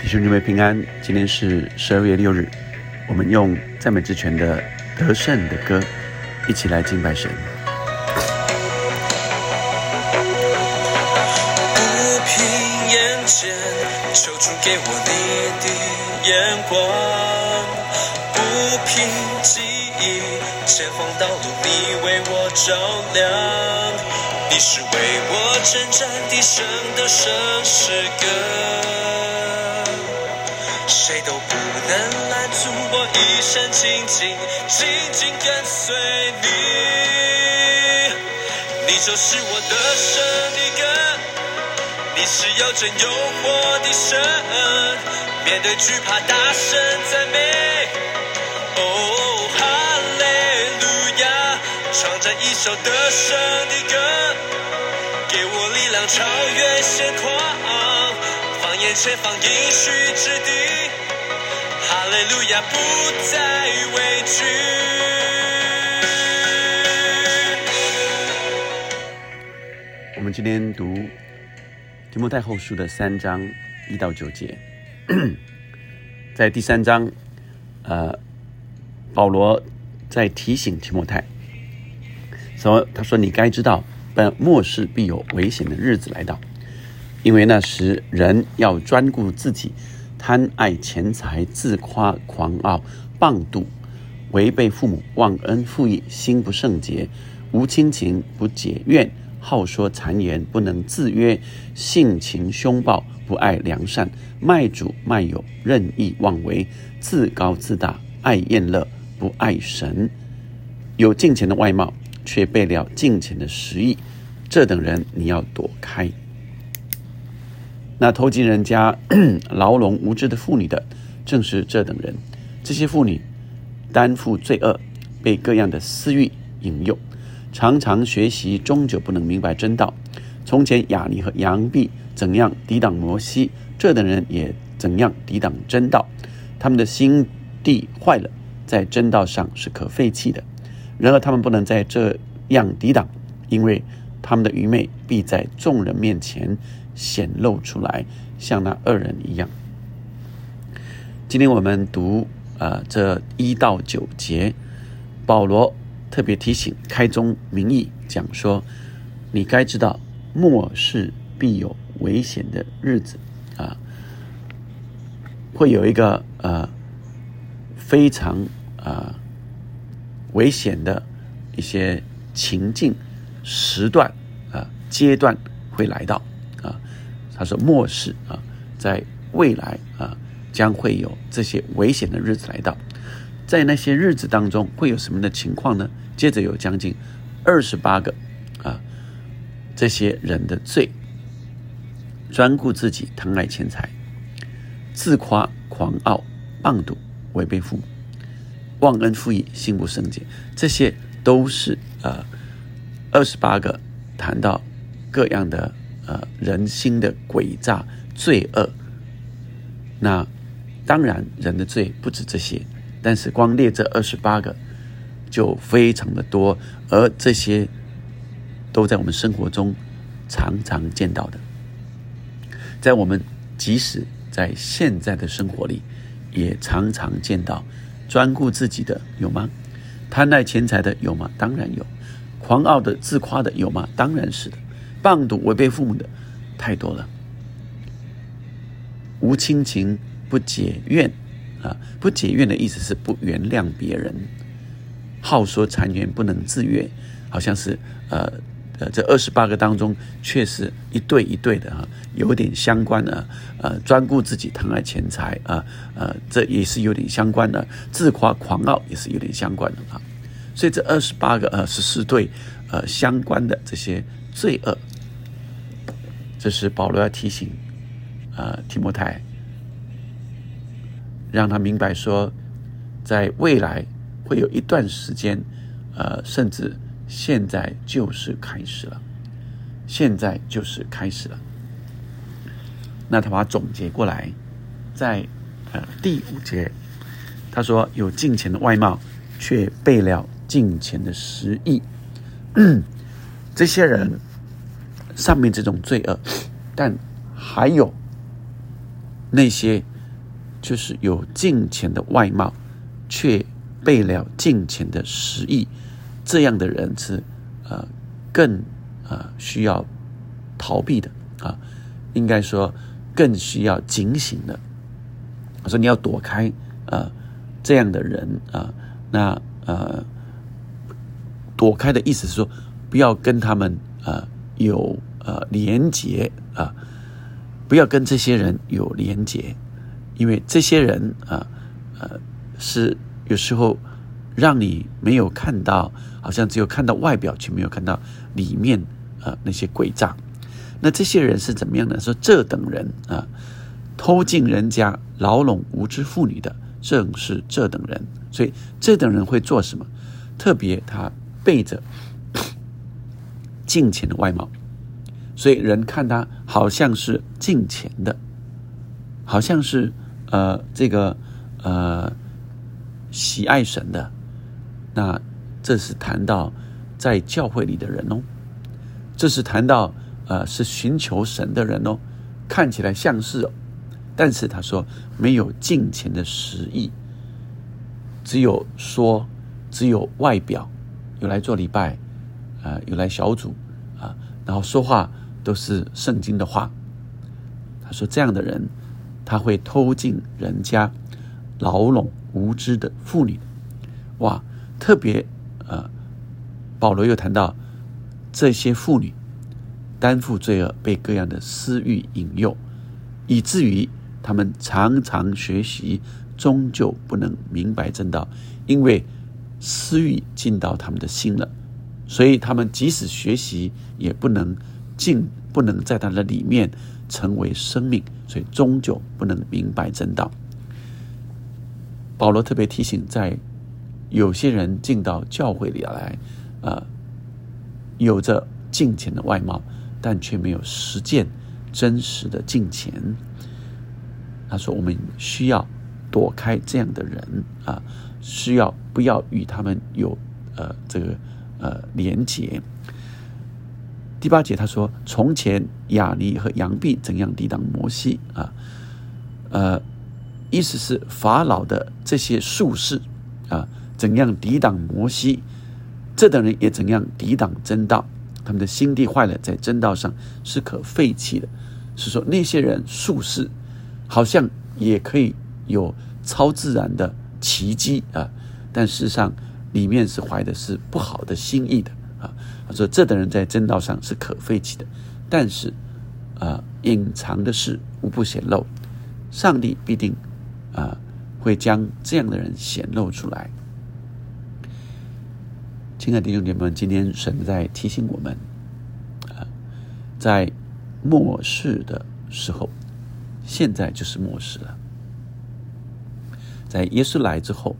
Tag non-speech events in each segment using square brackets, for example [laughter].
弟兄姊妹平安，今天是十二月六日，我们用赞美之泉的得胜的歌，一起来敬拜神。不凭眼见，求主给我你的眼光；不凭记忆，前方道路你为我照亮。你是为我征战的神的圣诗歌，谁都不能拦阻我一生紧紧紧紧跟随你。你就是我的神的歌，你是有真有活的神，面对惧怕大声赞美。哦，哈利路亚，唱着一首得胜的歌。给我力量超越现况，眼前方应许之地，哈利路亚不再畏惧。我们今天读提摩太后书的三章一到九节，[clears throat] 在第三章，呃，保罗在提醒提摩太，说：“他说你该知道。”本末世必有危险的日子来到，因为那时人要专顾自己，贪爱钱财，自夸狂傲，棒妒，违背父母，忘恩负义，心不圣洁，无亲情，不解怨，好说谗言，不能自约，性情凶暴，不爱良善，卖主卖友，任意妄为，自高自大，爱厌乐，不爱神，有金钱的外貌。却背了敬虔的实意，这等人你要躲开。那投进人家 [clears throat] 牢笼无知的妇女的，正是这等人。这些妇女担负罪恶，被各样的私欲引诱，常常学习，终究不能明白真道。从前雅尼和杨毕怎样抵挡摩西，这等人也怎样抵挡真道。他们的心地坏了，在真道上是可废弃的。然而他们不能在这样抵挡，因为他们的愚昧必在众人面前显露出来，像那二人一样。今天我们读啊这一到九节，保罗特别提醒开宗明义讲说，你该知道末世必有危险的日子啊，会有一个呃非常啊。危险的一些情境、时段啊、阶段会来到。他说：“末世啊，在未来啊，将会有这些危险的日子来到。在那些日子当中，会有什么的情况呢？接着有将近二十八个啊，这些人的罪：专顾自己、贪爱钱财、自夸狂傲、棒赌、违背父母。”忘恩负义、心不圣洁，这些都是呃二十八个谈到各样的呃人心的诡诈罪恶。那当然人的罪不止这些，但是光列这二十八个就非常的多，而这些都在我们生活中常常见到的，在我们即使在现在的生活里也常常见到。专顾自己的有吗？贪爱钱财的有吗？当然有。狂傲的、自夸的有吗？当然是的。棒赌、违背父母的太多了。无亲情、不解怨啊！不解怨的意思是不原谅别人。好说谗言，不能自悦，好像是呃。呃，这二十八个当中，确实一对一对的啊，有点相关的。呃，专顾自己，贪爱钱财啊，呃，这也是有点相关的。自夸狂傲也是有点相关的啊。所以这二十八个呃十四对呃相关的这些罪恶，这是保罗要提醒啊提摩太，让他明白说，在未来会有一段时间，呃，甚至。现在就是开始了，现在就是开始了。那他把它总结过来，在呃第五节，他说：“有金钱的外貌，却背了金钱的实意。[clears throat] ”这些人上面这种罪恶，但还有那些就是有金钱的外貌，却背了金钱的实意，这样的人是呃更呃需要逃避的啊，应该说更需要警醒的。我说你要躲开呃这样的人啊，那呃躲开的意思是说不要跟他们呃有呃连结啊。不要跟这些人有连结，因为这些人啊，呃，是有时候让你没有看到，好像只有看到外表，却没有看到里面啊那些诡诈。那这些人是怎么样呢？说这等人啊，偷进人家、牢笼无知妇女的，正是这等人。所以这等人会做什么？特别他背着 [coughs] 金钱的外貌。所以人看他好像是敬虔的，好像是呃这个呃喜爱神的，那这是谈到在教会里的人哦，这是谈到呃是寻求神的人哦，看起来像是哦，但是他说没有敬虔的实意，只有说只有外表有来做礼拜啊，有来小组啊，然后说话。都是圣经的话。他说：“这样的人，他会偷进人家，牢笼无知的妇女。哇，特别呃，保罗又谈到这些妇女担负罪恶，被各样的私欲引诱，以至于他们常常学习，终究不能明白正道，因为私欲进到他们的心了，所以他们即使学习，也不能。”竟不能在他的里面成为生命，所以终究不能明白真道。保罗特别提醒，在有些人进到教会里来，啊，有着敬虔的外貌，但却没有实践真实的敬虔。他说：“我们需要躲开这样的人啊，需要不要与他们有呃这个呃连结。”第八节他说：“从前亚尼和杨毕怎样抵挡摩西啊？呃，意思是法老的这些术士啊，怎样抵挡摩西？这等人也怎样抵挡真道？他们的心地坏了，在真道上是可废弃的。是说那些人术士好像也可以有超自然的奇迹啊，但事实上里面是怀的是不好的心意的。”说这等人在正道上是可废弃的，但是，啊，隐藏的事无不显露，上帝必定啊会将这样的人显露出来。亲爱的弟兄姐妹们，今天神在提醒我们，啊，在末世的时候，现在就是末世了，在耶稣来之后，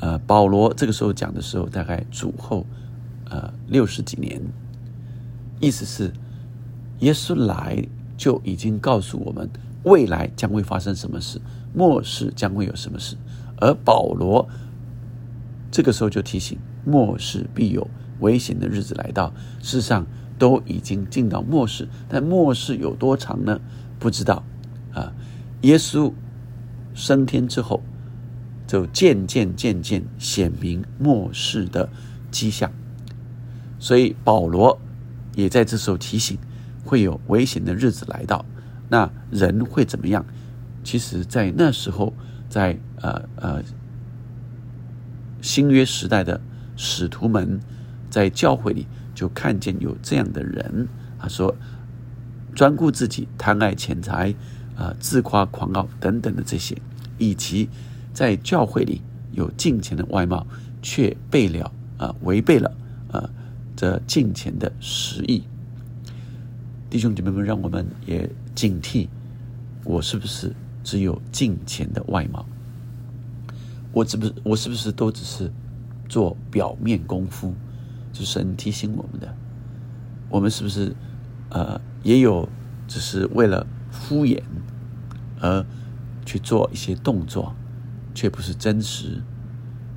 呃，保罗这个时候讲的时候，大概主后。呃，六十几年，意思是耶稣来就已经告诉我们未来将会发生什么事，末世将会有什么事。而保罗这个时候就提醒，末世必有危险的日子来到。世上，都已经进到末世，但末世有多长呢？不知道。啊，耶稣升天之后，就渐渐渐渐显明末世的迹象。所以保罗也在这时候提醒，会有危险的日子来到，那人会怎么样？其实，在那时候，在呃呃新约时代的使徒们，在教会里就看见有这样的人，他说专顾自己、贪爱钱财、啊自夸狂傲等等的这些，以及在教会里有敬虔的外貌，却背了啊违背了啊。这金钱的实意，弟兄姐妹们，让我们也警惕：我是不是只有金钱的外貌？我是不是我是不是都只是做表面功夫？是提醒我们的。我们是不是呃也有只是为了敷衍而去做一些动作，却不是真实？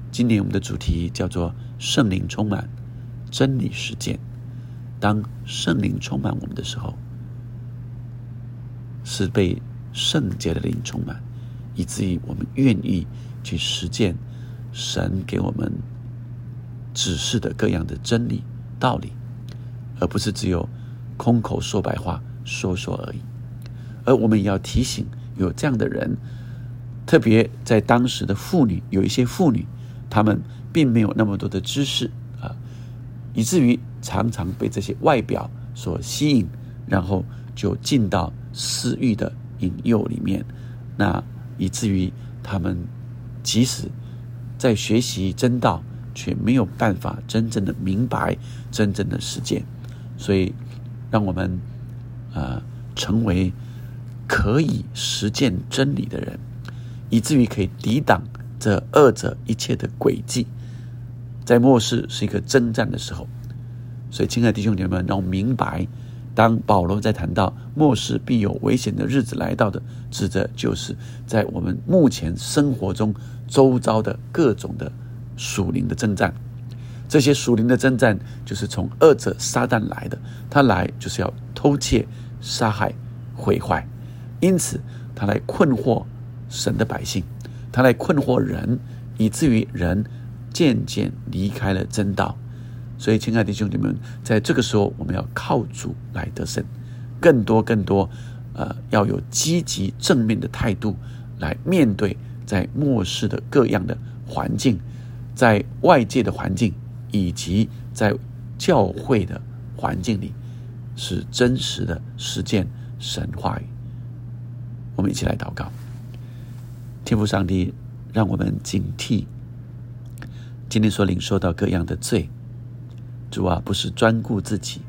今年我们的主题叫做圣灵充满。真理实践，当圣灵充满我们的时候，是被圣洁的灵充满，以至于我们愿意去实践神给我们指示的各样的真理道理，而不是只有空口说白话说说而已。而我们也要提醒有这样的人，特别在当时的妇女，有一些妇女，她们并没有那么多的知识，以至于常常被这些外表所吸引，然后就进到私欲的引诱里面，那以至于他们即使在学习真道，却没有办法真正的明白真正的实践，所以让我们啊成为。可以实践真理的人，以至于可以抵挡这二者一切的诡计，在末世是一个征战的时候。所以，亲爱的弟兄姐妹们，让我明白，当保罗在谈到末世必有危险的日子来到的，指的就是在我们目前生活中周遭的各种的属灵的征战。这些属灵的征战，就是从二者撒旦来的，他来就是要偷窃、杀害、毁坏。因此，他来困惑神的百姓，他来困惑人，以至于人渐渐离开了真道。所以，亲爱的弟兄姊妹们，在这个时候，我们要靠主来得胜，更多更多，呃，要有积极正面的态度来面对在末世的各样的环境，在外界的环境以及在教会的环境里，是真实的实践神话语。我们一起来祷告，天父上帝，让我们警惕今天所领受到各样的罪。主啊，不是专顾自己，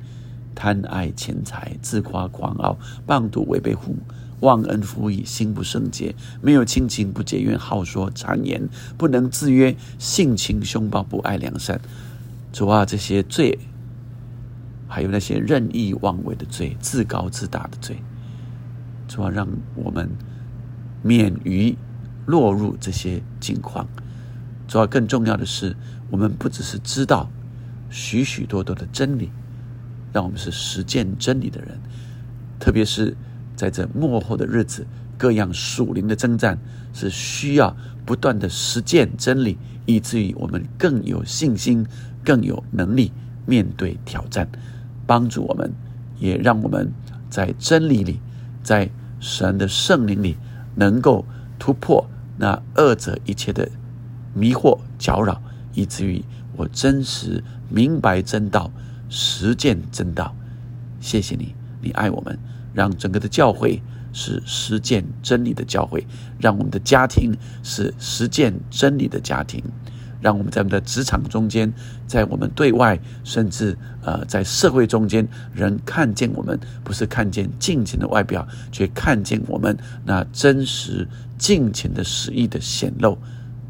贪爱钱财，自夸狂傲，妄图违背父母，忘恩负义，心不圣洁，没有亲情，不结怨，好说谗言，不能自约，性情凶暴，不爱良善。主啊，这些罪，还有那些任意妄为的罪，自高自大的罪。主要让我们免于落入这些境况。主要更重要的是，我们不只是知道许许多多的真理，让我们是实践真理的人。特别是在这幕后的日子，各样属灵的征战是需要不断的实践真理，以至于我们更有信心、更有能力面对挑战，帮助我们，也让我们在真理里。在神的圣灵里，能够突破那二者一切的迷惑搅扰，以至于我真实明白真道，实践真道。谢谢你，你爱我们，让整个的教会是实践真理的教会，让我们的家庭是实践真理的家庭。让我们在我们的职场中间，在我们对外，甚至呃，在社会中间，人看见我们，不是看见敬虔的外表，却看见我们那真实尽情的实意的显露。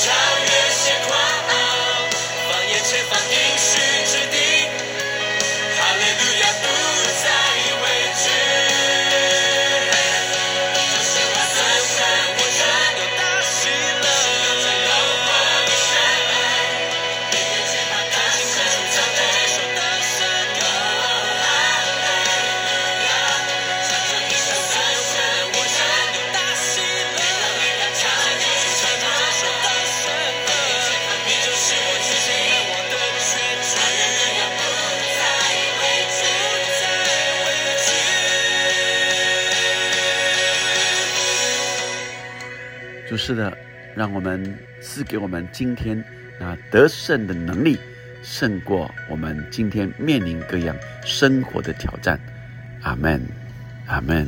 主是的，让我们赐给我们今天那得胜的能力，胜过我们今天面临各样生活的挑战。阿门，阿门。